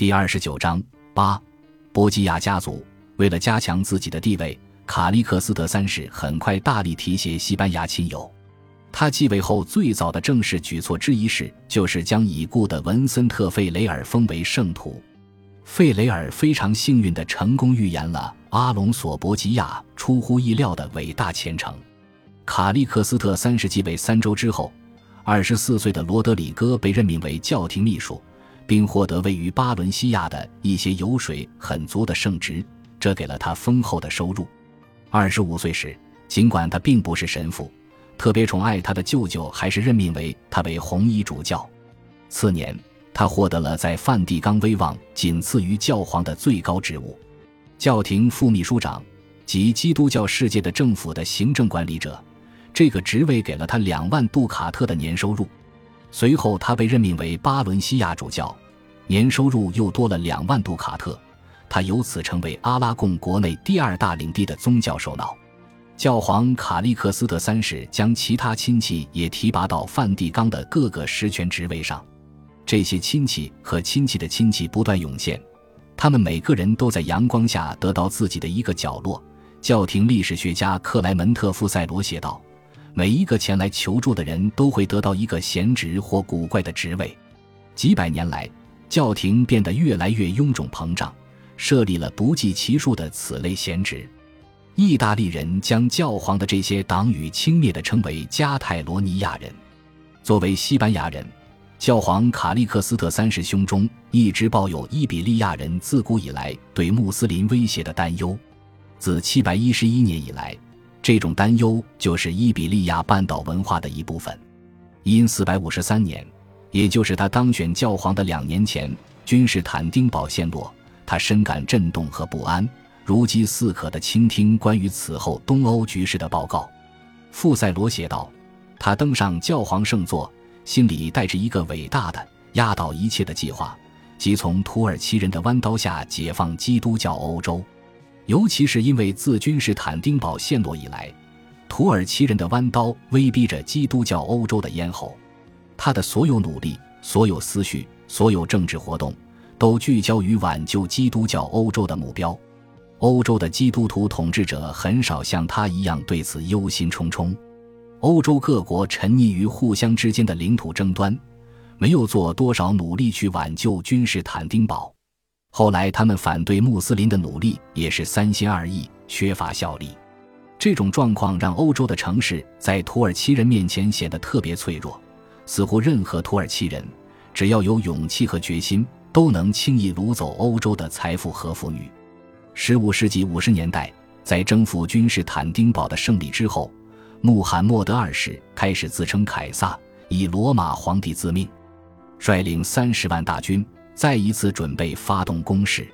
第二十九章八，波基亚家族为了加强自己的地位，卡利克斯特三世很快大力提携西班牙亲友。他继位后最早的正式举措之一是，就是将已故的文森特·费雷尔封为圣徒。费雷尔非常幸运地成功预言了阿隆索·博吉亚出乎意料的伟大前程。卡利克斯特三世继位三周之后，二十四岁的罗德里戈被任命为教廷秘书，并获得位于巴伦西亚的一些油水很足的圣职，这给了他丰厚的收入。二十五岁时，尽管他并不是神父。特别宠爱他的舅舅，还是任命为他为红衣主教。次年，他获得了在梵蒂冈威望仅次于教皇的最高职务——教廷副秘书长及基督教世界的政府的行政管理者。这个职位给了他两万杜卡特的年收入。随后，他被任命为巴伦西亚主教，年收入又多了两万杜卡特。他由此成为阿拉贡国内第二大领地的宗教首脑。教皇卡利克斯特三世将其他亲戚也提拔到梵蒂冈的各个实权职位上，这些亲戚和亲戚的亲戚不断涌现，他们每个人都在阳光下得到自己的一个角落。教廷历史学家克莱门特·富塞罗写道：“每一个前来求助的人都会得到一个闲职或古怪的职位。”几百年来，教廷变得越来越臃肿膨胀，设立了不计其数的此类闲职。意大利人将教皇的这些党羽轻蔑地称为加泰罗尼亚人。作为西班牙人，教皇卡利克斯特三世胸中一直抱有伊比利亚人自古以来对穆斯林威胁的担忧。自711年以来，这种担忧就是伊比利亚半岛文化的一部分。因453年，也就是他当选教皇的两年前，君士坦丁堡陷落，他深感震动和不安。如饥似渴地倾听关于此后东欧局势的报告，富塞罗写道：“他登上教皇圣座，心里带着一个伟大的、压倒一切的计划，即从土耳其人的弯刀下解放基督教欧洲。尤其是因为自君士坦丁堡陷落以来，土耳其人的弯刀威逼着基督教欧洲的咽喉。他的所有努力、所有思绪、所有政治活动，都聚焦于挽救基督教欧洲的目标。”欧洲的基督徒统治者很少像他一样对此忧心忡忡。欧洲各国沉溺于互相之间的领土争端，没有做多少努力去挽救君士坦丁堡。后来，他们反对穆斯林的努力也是三心二意，缺乏效力。这种状况让欧洲的城市在土耳其人面前显得特别脆弱，似乎任何土耳其人只要有勇气和决心，都能轻易掳走欧洲的财富和妇女。十五世纪五十年代，在征服君士坦丁堡的胜利之后，穆罕默德二世开始自称凯撒，以罗马皇帝自命，率领三十万大军，再一次准备发动攻势。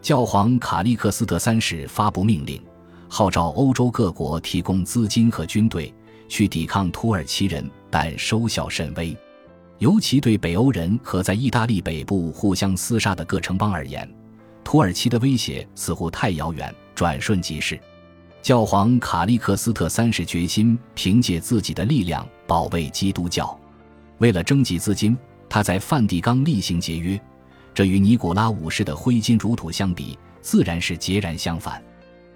教皇卡利克斯特三世发布命令，号召欧洲各国提供资金和军队去抵抗土耳其人，但收效甚微，尤其对北欧人和在意大利北部互相厮杀的各城邦而言。土耳其的威胁似乎太遥远，转瞬即逝。教皇卡利克斯特三世决心凭借自己的力量保卫基督教。为了征集资金，他在梵蒂冈例行节约，这与尼古拉五世的挥金如土相比，自然是截然相反。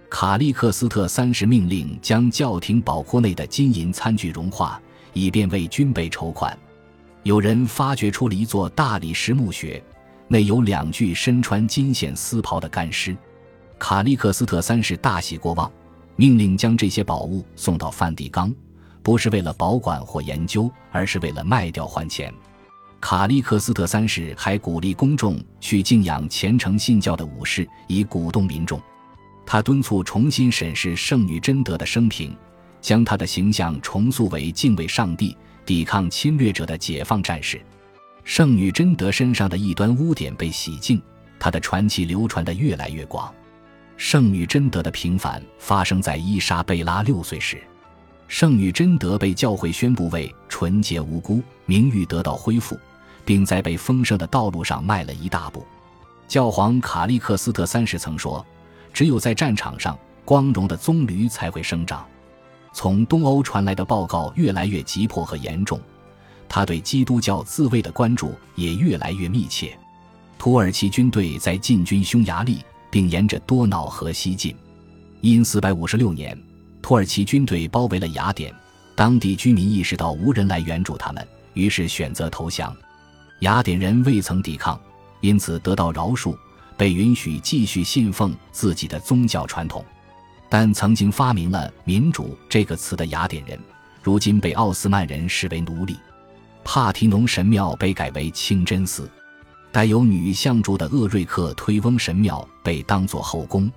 卡利克斯特三世命令将教廷宝库内的金银餐具融化，以便为军备筹款。有人发掘出了一座大理石墓穴。内有两具身穿金线丝袍的干尸，卡利克斯特三世大喜过望，命令将这些宝物送到梵蒂冈，不是为了保管或研究，而是为了卖掉换钱。卡利克斯特三世还鼓励公众去敬仰虔诚信教的武士，以鼓动民众。他敦促重新审视圣女贞德的生平，将她的形象重塑为敬畏上帝、抵抗侵略者的解放战士。圣女贞德身上的一端污点被洗净，她的传奇流传得越来越广。圣女贞德的平反发生在伊莎贝拉六岁时，圣女贞德被教会宣布为纯洁无辜，名誉得到恢复，并在被丰盛的道路上迈了一大步。教皇卡利克斯特三世曾说：“只有在战场上，光荣的棕榈才会生长。”从东欧传来的报告越来越急迫和严重。他对基督教自卫的关注也越来越密切。土耳其军队在进军匈牙利，并沿着多瑙河西进。因四百五十六年，土耳其军队包围了雅典，当地居民意识到无人来援助他们，于是选择投降。雅典人未曾抵抗，因此得到饶恕，被允许继续信奉自己的宗教传统。但曾经发明了“民主”这个词的雅典人，如今被奥斯曼人视为奴隶。帕提农神庙被改为清真寺，带有女像柱的厄瑞克推翁神庙被当作后宫。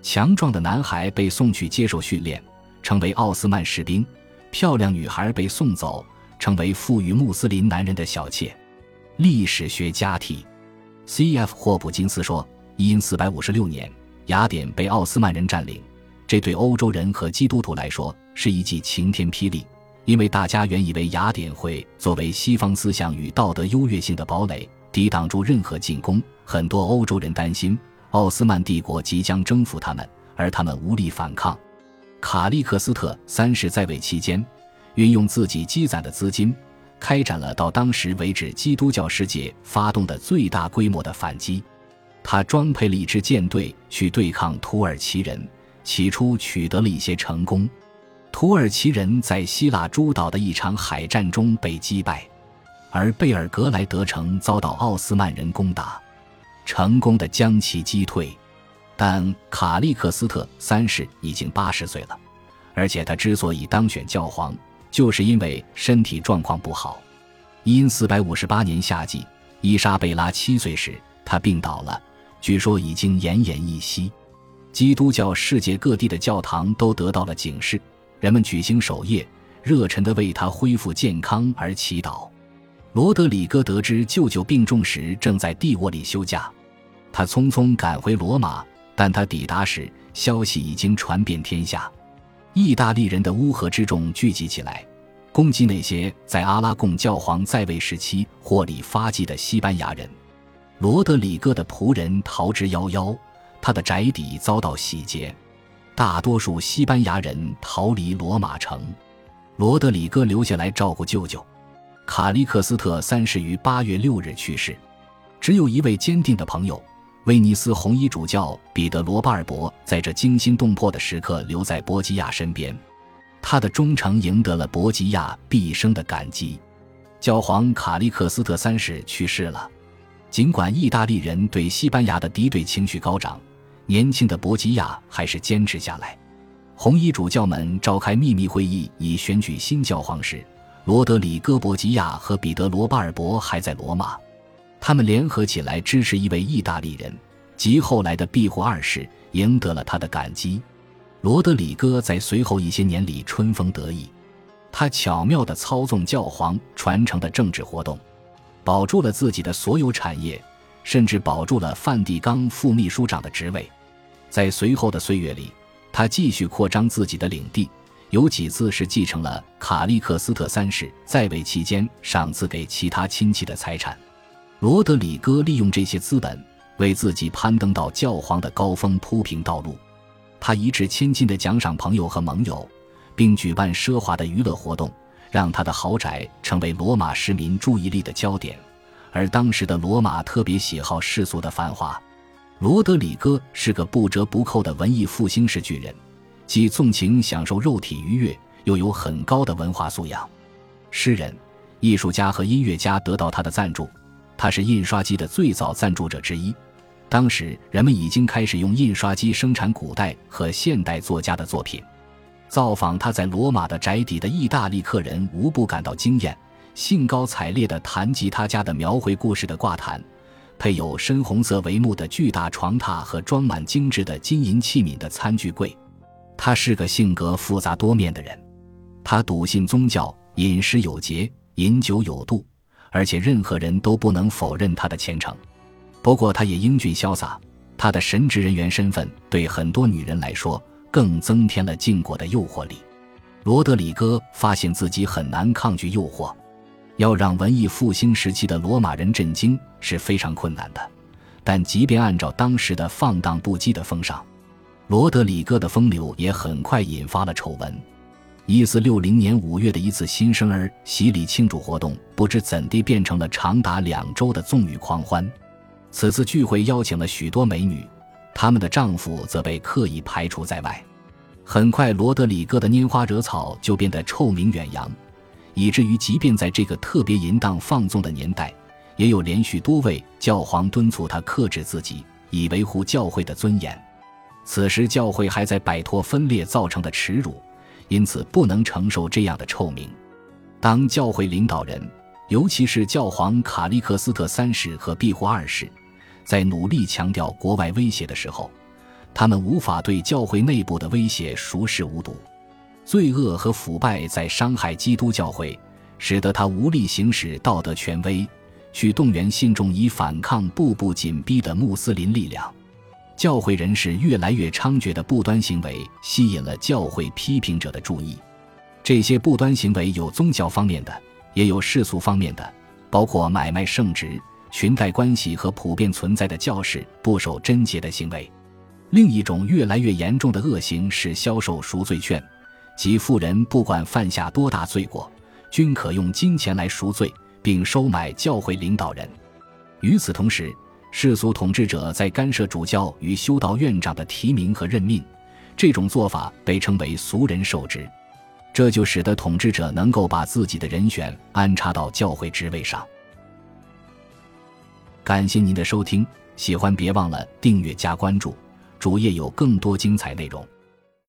强壮的男孩被送去接受训练，成为奥斯曼士兵；漂亮女孩被送走，成为富裕穆斯林男人的小妾。历史学家 T. C.F. 霍普金斯说：，因四百五十六年，雅典被奥斯曼人占领，这对欧洲人和基督徒来说是一记晴天霹雳。因为大家原以为雅典会作为西方思想与道德优越性的堡垒，抵挡住任何进攻。很多欧洲人担心奥斯曼帝国即将征服他们，而他们无力反抗。卡利克斯特三世在位期间，运用自己积攒的资金，开展了到当时为止基督教世界发动的最大规模的反击。他装配了一支舰队去对抗土耳其人，起初取得了一些成功。土耳其人在希腊诸岛的一场海战中被击败，而贝尔格莱德城遭到奥斯曼人攻打，成功的将其击退。但卡利克斯特三世已经八十岁了，而且他之所以当选教皇，就是因为身体状况不好。因四百五十八年夏季，伊莎贝拉七岁时，他病倒了，据说已经奄奄一息。基督教世界各地的教堂都得到了警示。人们举行守夜，热忱地为他恢复健康而祈祷。罗德里戈得知舅舅病重时，正在地窝里休假，他匆匆赶回罗马。但他抵达时，消息已经传遍天下，意大利人的乌合之众聚集起来，攻击那些在阿拉贡教皇在位时期获利发迹的西班牙人。罗德里戈的仆人逃之夭夭，他的宅邸遭到洗劫。大多数西班牙人逃离罗马城，罗德里戈留下来照顾舅舅。卡利克斯特三世于八月六日去世，只有一位坚定的朋友——威尼斯红衣主教彼得罗巴尔博，在这惊心动魄的时刻留在博吉亚身边。他的忠诚赢得了博吉亚毕生的感激。教皇卡利克斯特三世去世了，尽管意大利人对西班牙的敌对情绪高涨。年轻的博吉亚还是坚持下来。红衣主教们召开秘密会议，以选举新教皇时，罗德里戈·博吉亚和彼得罗巴尔博还在罗马。他们联合起来支持一位意大利人，即后来的庇护二世，赢得了他的感激。罗德里戈在随后一些年里春风得意，他巧妙地操纵教皇传承的政治活动，保住了自己的所有产业。甚至保住了梵蒂冈副秘书长的职位，在随后的岁月里，他继续扩张自己的领地，有几次是继承了卡利克斯特三世在位期间赏赐给其他亲戚的财产。罗德里戈利用这些资本，为自己攀登到教皇的高峰铺平道路。他一掷千金的奖赏朋友和盟友，并举办奢华的娱乐活动，让他的豪宅成为罗马市民注意力的焦点。而当时的罗马特别喜好世俗的繁华，罗德里戈是个不折不扣的文艺复兴式巨人，既纵情享受肉体愉悦，又有很高的文化素养。诗人、艺术家和音乐家得到他的赞助，他是印刷机的最早赞助者之一。当时人们已经开始用印刷机生产古代和现代作家的作品。造访他在罗马的宅邸的意大利客人无不感到惊艳。兴高采烈地弹吉他家的描绘故事的挂毯，配有深红色帷幕的巨大床榻和装满精致的金银器皿的餐具柜。他是个性格复杂多面的人，他笃信宗教，饮食有节，饮酒有度，而且任何人都不能否认他的虔诚。不过，他也英俊潇洒。他的神职人员身份对很多女人来说，更增添了禁果的诱惑力。罗德里戈发现自己很难抗拒诱惑。要让文艺复兴时期的罗马人震惊是非常困难的，但即便按照当时的放荡不羁的风尚，罗德里戈的风流也很快引发了丑闻。一四六零年五月的一次新生儿洗礼庆祝活动，不知怎地变成了长达两周的纵欲狂欢。此次聚会邀请了许多美女，她们的丈夫则被刻意排除在外。很快，罗德里戈的拈花惹草就变得臭名远扬，以至于即便在这个特别淫荡放纵的年代，也有连续多位教皇敦促他克制自己，以维护教会的尊严。此时，教会还在摆脱分裂造成的耻辱，因此不能承受这样的臭名。当教会领导人，尤其是教皇卡利克斯特三世和庇护二世，在努力强调国外威胁的时候，他们无法对教会内部的威胁熟视无睹。罪恶和腐败在伤害基督教会，使得他无力行使道德权威，去动员信众以反抗步步紧逼的穆斯林力量。教会人士越来越猖獗的不端行为吸引了教会批评者的注意。这些不端行为有宗教方面的，也有世俗方面的，包括买卖圣职、裙带关系和普遍存在的教士不守贞洁的行为。另一种越来越严重的恶行是销售赎罪券，即富人不管犯下多大罪过，均可用金钱来赎罪，并收买教会领导人。与此同时，世俗统治者在干涉主教与修道院长的提名和任命，这种做法被称为俗人受职，这就使得统治者能够把自己的人选安插到教会职位上。感谢您的收听，喜欢别忘了订阅加关注，主页有更多精彩内容。